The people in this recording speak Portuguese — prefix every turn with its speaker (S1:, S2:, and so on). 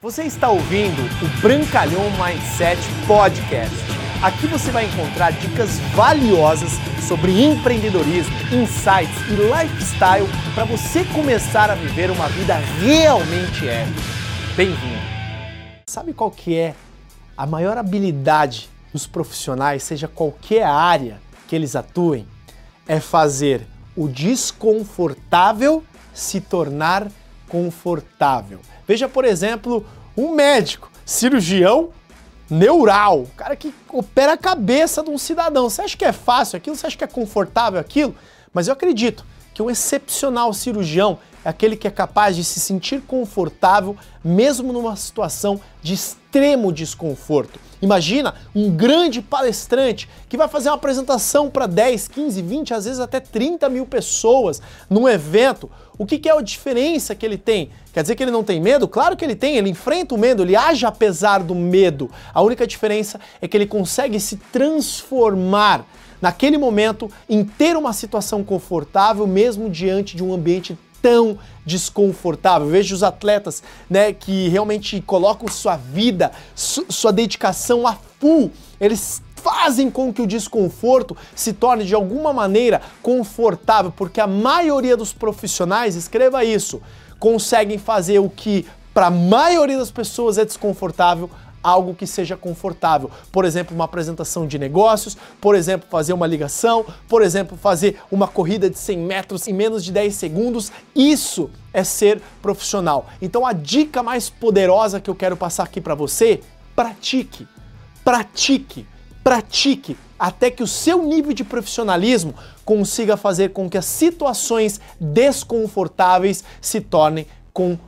S1: Você está ouvindo o Brancalhão Mindset Podcast. Aqui você vai encontrar dicas valiosas sobre empreendedorismo, insights e lifestyle para você começar a viver uma vida realmente épica. Bem-vindo! Sabe qual que é a maior habilidade dos profissionais, seja qualquer área que eles atuem? É fazer o desconfortável se tornar confortável. Veja, por exemplo, um médico, cirurgião neural, cara que opera a cabeça de um cidadão. Você acha que é fácil aquilo? Você acha que é confortável aquilo? Mas eu acredito que um excepcional cirurgião é aquele que é capaz de se sentir confortável mesmo numa situação de extremo desconforto. Imagina um grande palestrante que vai fazer uma apresentação para 10, 15, 20, às vezes até 30 mil pessoas num evento. O que, que é a diferença que ele tem? Quer dizer que ele não tem medo? Claro que ele tem, ele enfrenta o medo, ele age apesar do medo. A única diferença é que ele consegue se transformar naquele momento em ter uma situação confortável mesmo diante de um ambiente tão desconfortável. Vejo os atletas, né, que realmente colocam sua vida, su sua dedicação a full. Eles fazem com que o desconforto se torne de alguma maneira confortável, porque a maioria dos profissionais, escreva isso, conseguem fazer o que para a maioria das pessoas é desconfortável algo que seja confortável. Por exemplo, uma apresentação de negócios, por exemplo, fazer uma ligação, por exemplo, fazer uma corrida de 100 metros em menos de 10 segundos. Isso é ser profissional. Então a dica mais poderosa que eu quero passar aqui para você, pratique. Pratique. Pratique até que o seu nível de profissionalismo consiga fazer com que as situações desconfortáveis se tornem confortáveis